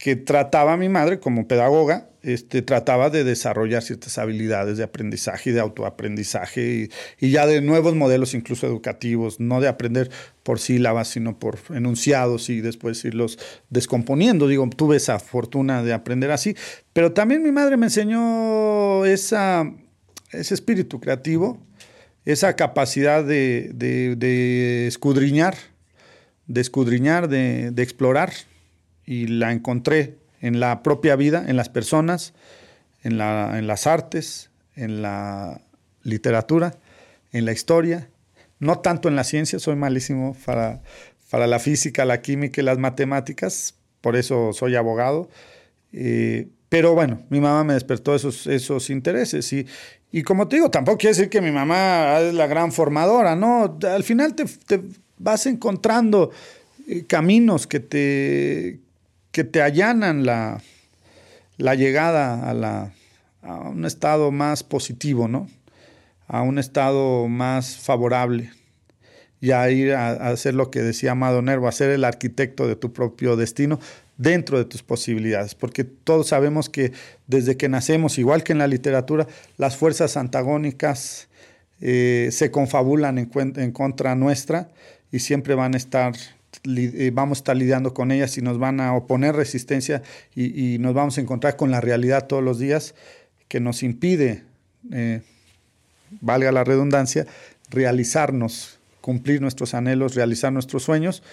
que trataba a mi madre como pedagoga, este, trataba de desarrollar ciertas habilidades de aprendizaje y de autoaprendizaje y, ya de nuevos modelos incluso educativos, no de aprender por sílabas, sino por enunciados y después irlos descomponiendo. Digo, tuve esa fortuna de aprender así, pero también mi madre me enseñó esa, ese espíritu creativo, esa capacidad de, de escudriñar, de escudriñar, de, de explorar y la encontré en la propia vida, en las personas, en, la, en las artes, en la literatura, en la historia, no tanto en la ciencia, soy malísimo para, para la física, la química y las matemáticas, por eso soy abogado. Eh, pero bueno, mi mamá me despertó esos, esos intereses y, y como te digo, tampoco quiere decir que mi mamá es la gran formadora, ¿no? Al final te, te vas encontrando eh, caminos que te, que te allanan la, la llegada a, la, a un estado más positivo, ¿no? A un estado más favorable y a ir a, hacer lo que decía Amado Nervo, a ser el arquitecto de tu propio destino dentro de tus posibilidades, porque todos sabemos que desde que nacemos, igual que en la literatura, las fuerzas antagónicas eh, se confabulan en, en contra nuestra y siempre van a estar vamos a estar lidiando con ellas y nos van a oponer resistencia y, nos vamos a encontrar con la realidad todos los días que nos impide, eh, valga la redundancia, realizarnos, cumplir nuestros anhelos, realizar nuestros sueños,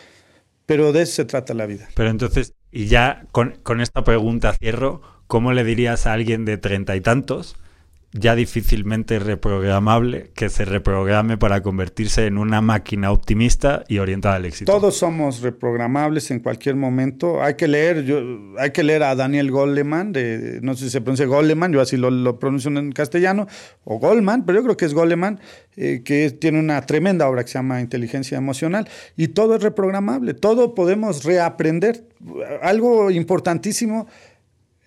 pero de eso se trata la vida. Pero entonces, y ya con, con esta pregunta cierro, ¿cómo le dirías a alguien de treinta y tantos? Ya difícilmente reprogramable que se reprograme para convertirse en una máquina optimista y orientada al éxito. Todos somos reprogramables en cualquier momento. Hay que leer, yo, hay que leer a Daniel Goleman, de, no sé si se pronuncia Goleman, yo así lo, pronuncio en castellano, o Goldman, pero yo creo que es Goleman, eh, que tiene una tremenda obra que se llama Inteligencia Emocional, y todo es reprogramable, todo podemos reaprender. Algo importantísimo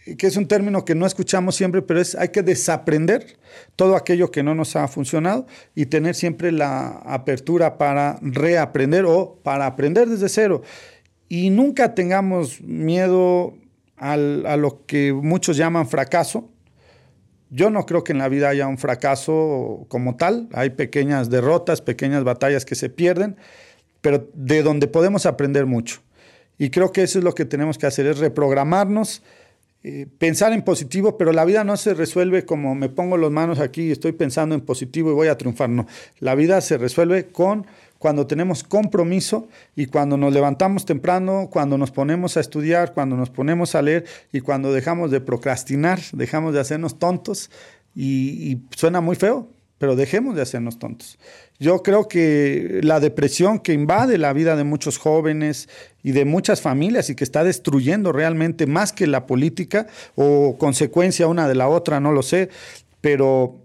que es un término que no escuchamos siempre, pero es hay que desaprender todo aquello que no nos ha funcionado y tener siempre la apertura para reaprender o para aprender desde cero. Y nunca tengamos miedo a lo que muchos llaman fracaso. Yo no creo que en la vida haya un fracaso como tal. Hay pequeñas derrotas, pequeñas batallas que se pierden, pero de donde podemos aprender mucho. Y creo que eso es lo que tenemos que hacer, es reprogramarnos, eh, pensar en positivo, pero la vida no se resuelve como me pongo las manos aquí y estoy pensando en positivo y voy a triunfar. No, la vida se resuelve con cuando tenemos compromiso y cuando nos levantamos temprano, cuando nos ponemos a estudiar, cuando nos ponemos a leer y cuando dejamos de procrastinar, dejamos de hacernos tontos y suena muy feo, pero dejemos de hacernos tontos. Yo creo que la depresión que invade la vida de muchos jóvenes y de muchas familias y que está destruyendo realmente más que la política o consecuencia una de la otra, no lo sé, pero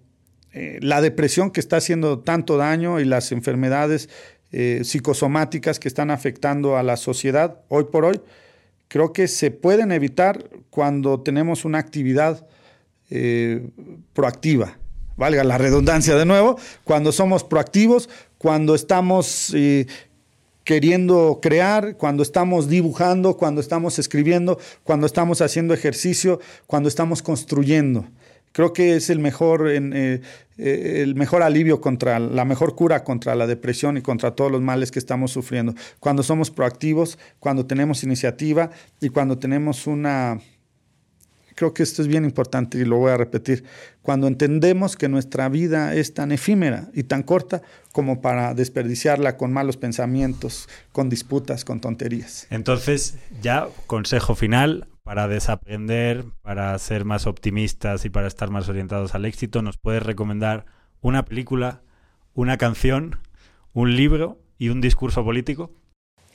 eh, la depresión que está haciendo tanto daño y las enfermedades eh, psicosomáticas que están afectando a la sociedad hoy por hoy, creo que se pueden evitar cuando tenemos una actividad eh, proactiva valga la redundancia de nuevo, cuando somos proactivos, cuando estamos eh, queriendo crear, cuando estamos dibujando, cuando estamos escribiendo, cuando estamos haciendo ejercicio, cuando estamos construyendo. Creo que es el mejor, eh, eh, el mejor alivio contra, la mejor cura contra la depresión y contra todos los males que estamos sufriendo. Cuando somos proactivos, cuando tenemos iniciativa y cuando tenemos una, creo que esto es bien importante y lo voy a repetir, cuando entendemos que nuestra vida es tan efímera y tan corta como para desperdiciarla con malos pensamientos, con disputas, con tonterías. Entonces, ya consejo final para desaprender, para ser más optimistas y para estar más orientados al éxito, ¿nos puedes recomendar una película, una canción, un libro y un discurso político?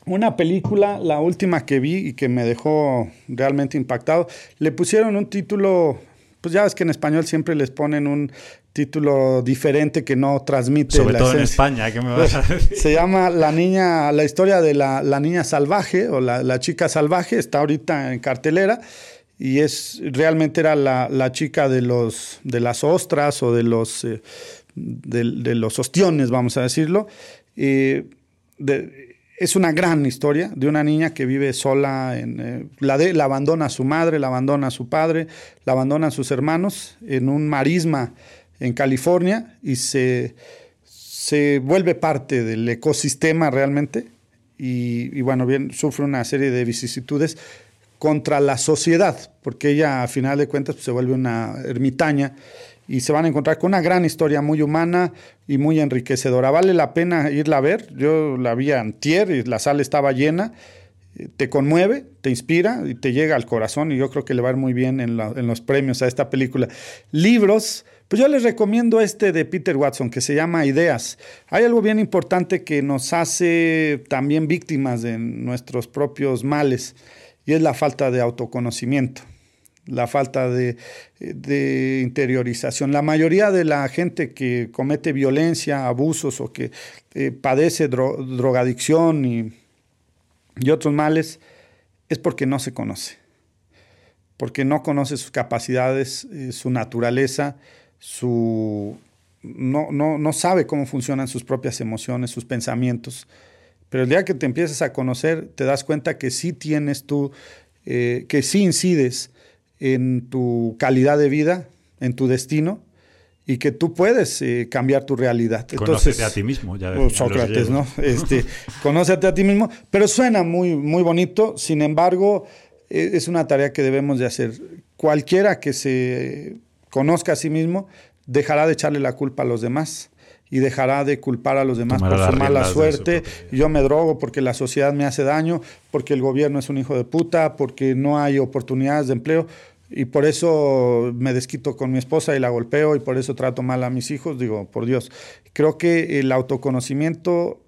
Una película, la última que vi y que me dejó realmente impactado, le pusieron un título, pues ya ves que en español siempre les ponen un título diferente que no transmite Sobre todo en España, ¿qué me vas a decir? Se llama La niña, la historia de la, niña salvaje o la, chica salvaje, está ahorita en cartelera y es realmente era la, chica de los de las ostras o de los eh, de, los ostiones, vamos a decirlo. de, es una gran historia de una niña que vive sola, en, eh, la, de, la abandona a su madre, la abandona a su padre, la abandona a sus hermanos en un marisma en California y se, se vuelve parte del ecosistema realmente y, bueno, bien, sufre una serie de vicisitudes contra la sociedad, porque ella a final de cuentas pues, se vuelve una ermitaña y se van a encontrar con una gran historia muy humana y muy enriquecedora. Vale la pena irla a ver. Yo la vi antier y la sala estaba llena. Te conmueve, te inspira y te llega al corazón y yo creo que le va a ir muy bien en, los premios a esta película. Libros, pues yo les recomiendo este de Peter Watson que se llama Ideas. Hay algo bien importante que nos hace también víctimas de nuestros propios males y es la falta de autoconocimiento la falta de, interiorización. La mayoría de la gente que comete violencia, abusos o que eh, padece drogadicción y, otros males es porque no se conoce, porque no conoce sus capacidades, eh, su naturaleza, su, no, no sabe cómo funcionan sus propias emociones, sus pensamientos. Pero el día que te empiezas a conocer, te das cuenta que sí tienes tú, eh, que sí incides en tu calidad de vida, en tu destino, y que tú puedes eh, cambiar tu realidad. Conócete a ti mismo, ya oh, Sócrates, ¿no? Este, conócete a ti mismo, pero suena muy, muy bonito, sin embargo, e, es una tarea que debemos de hacer. Cualquiera que se conozca a sí mismo dejará de echarle la culpa a los demás y dejará de culpar a los demás por su mala suerte. Yo me drogo porque la sociedad me hace daño, porque el gobierno es un hijo de puta, porque no hay oportunidades de empleo y por eso me desquito con mi esposa y la golpeo y por eso trato mal a mis hijos, digo, por Dios. Creo que el autoconocimiento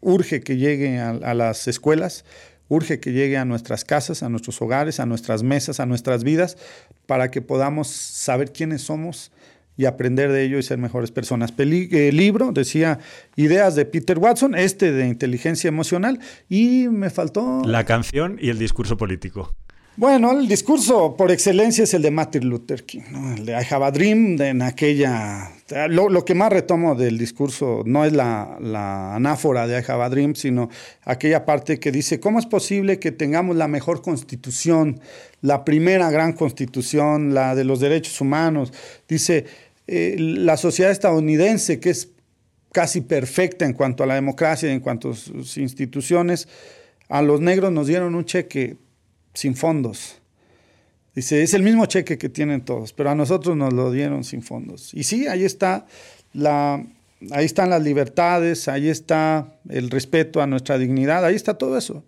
urge que llegue a, las escuelas, urge que llegue a nuestras casas, a nuestros hogares, a nuestras mesas, a nuestras vidas, para que podamos saber quiénes somos y aprender de ello y ser mejores personas. el eh, libro, decía, ideas de Peter Watson, este de inteligencia emocional, y me faltó... La canción y el discurso político. Bueno, el discurso por excelencia es el de Martin Luther King, ¿no? el de I Have a Dream, en aquella... Lo, que más retomo del discurso no es la, la, anáfora de I Have a Dream, sino aquella parte que dice, ¿cómo es posible que tengamos la mejor constitución, la primera gran constitución, la de los derechos humanos? Dice, eh, la sociedad estadounidense, que es casi perfecta en cuanto a la democracia y en cuanto a sus instituciones, a los negros nos dieron un cheque sin fondos. Dice, es el mismo cheque que tienen todos, pero a nosotros nos lo dieron sin fondos. Y sí, ahí está la, ahí están las libertades, ahí está el respeto a nuestra dignidad, ahí está todo eso.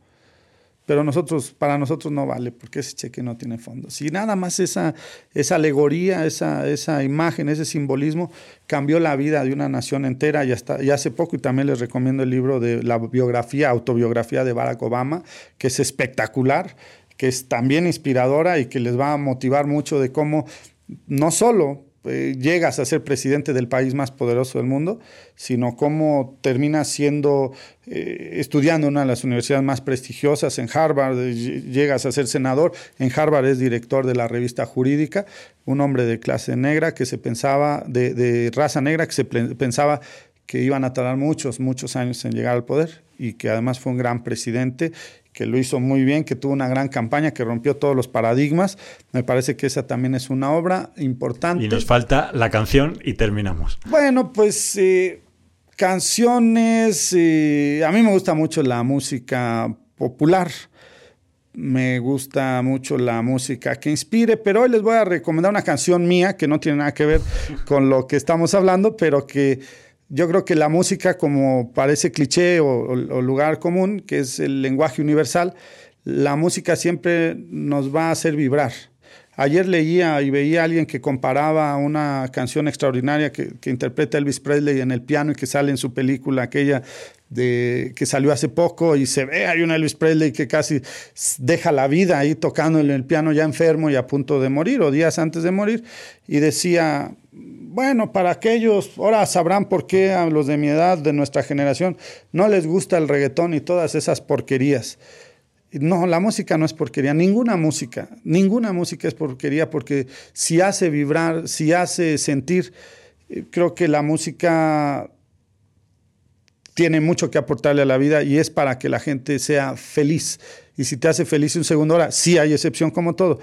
Pero nosotros, para nosotros no vale, porque ese cheque no tiene fondos. Y nada más esa, esa alegoría, esa, esa imagen, ese simbolismo cambió la vida de una nación entera. Y, y hace poco, y también les recomiendo el libro de la biografía, autobiografía de Barack Obama, que es espectacular que es también inspiradora y que les va a motivar mucho de cómo no solo eh, llegas a ser presidente del país más poderoso del mundo, sino cómo terminas siendo, eh, estudiando en una de las universidades más prestigiosas en Harvard, llegas a ser senador, en Harvard es director de la revista jurídica, un hombre de clase negra que se pensaba, de, de raza negra, que se pensaba que iban a tardar muchos, muchos años en llegar al poder y que además fue un gran presidente que lo hizo muy bien, que tuvo una gran campaña, que rompió todos los paradigmas. Me parece que esa también es una obra importante. Y nos falta la canción y terminamos. Bueno, pues eh, canciones, eh, a mí me gusta mucho la música popular. Me gusta mucho la música que inspire, pero hoy les voy a recomendar una canción mía que no tiene nada que ver con lo que estamos hablando, pero que yo creo que la música, como parece cliché o, lugar común, que es el lenguaje universal, la música siempre nos va a hacer vibrar. Ayer leía y veía a alguien que comparaba una canción extraordinaria que, interpreta Elvis Presley en el piano y que sale en su película aquella que salió hace poco y se ve, hay una Elvis Presley que casi deja la vida ahí tocando en el piano ya enfermo y a punto de morir o días antes de morir y decía, bueno, para aquellos, ahora sabrán por qué a los de mi edad, de nuestra generación, no les gusta el reggaetón y todas esas porquerías. No, la música no es porquería, ninguna música, ninguna música es porquería porque si hace vibrar, si hace sentir, eh, creo que la música tiene mucho que aportarle a la vida y es para que la gente sea feliz. Y si te hace feliz un segundo hora, sí hay excepción como todo,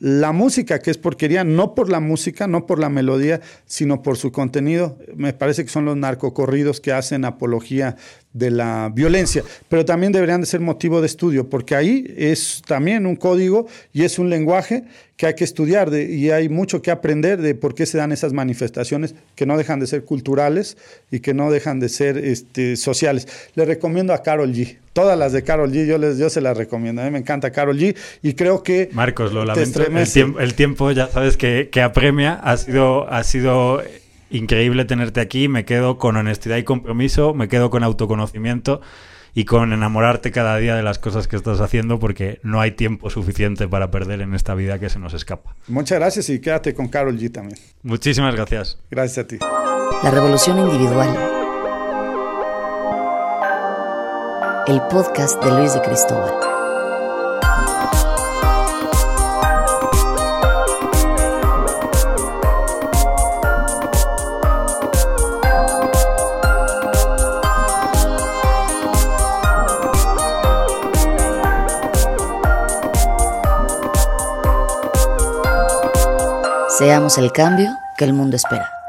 la música, que es porquería, no por la música, no por la melodía, sino por su contenido. Me parece que son los narcocorridos que hacen apología de la violencia, pero también deberían de ser motivo de estudio, porque ahí es también un código y es un lenguaje que hay que estudiar y hay mucho que aprender de por qué se dan esas manifestaciones que no dejan de ser culturales y que no dejan de ser este, sociales. Le recomiendo a Carol G. Todas las de Carol G, yo, les, yo se las recomiendo. A mí me encanta Carol G y creo que... Marcos, lo lamento. El tiempo, el tiempo, ya sabes que, que apremia. Ha sido, ha sido increíble tenerte aquí. Me quedo con honestidad y compromiso. Me quedo con autoconocimiento y con enamorarte cada día de las cosas que estás haciendo porque no hay tiempo suficiente para perder en esta vida que se nos escapa. Muchas gracias y quédate con Carol G también. Muchísimas gracias. Gracias a ti. La revolución individual. El podcast de Luis de Cristóbal. Seamos el cambio que el mundo espera.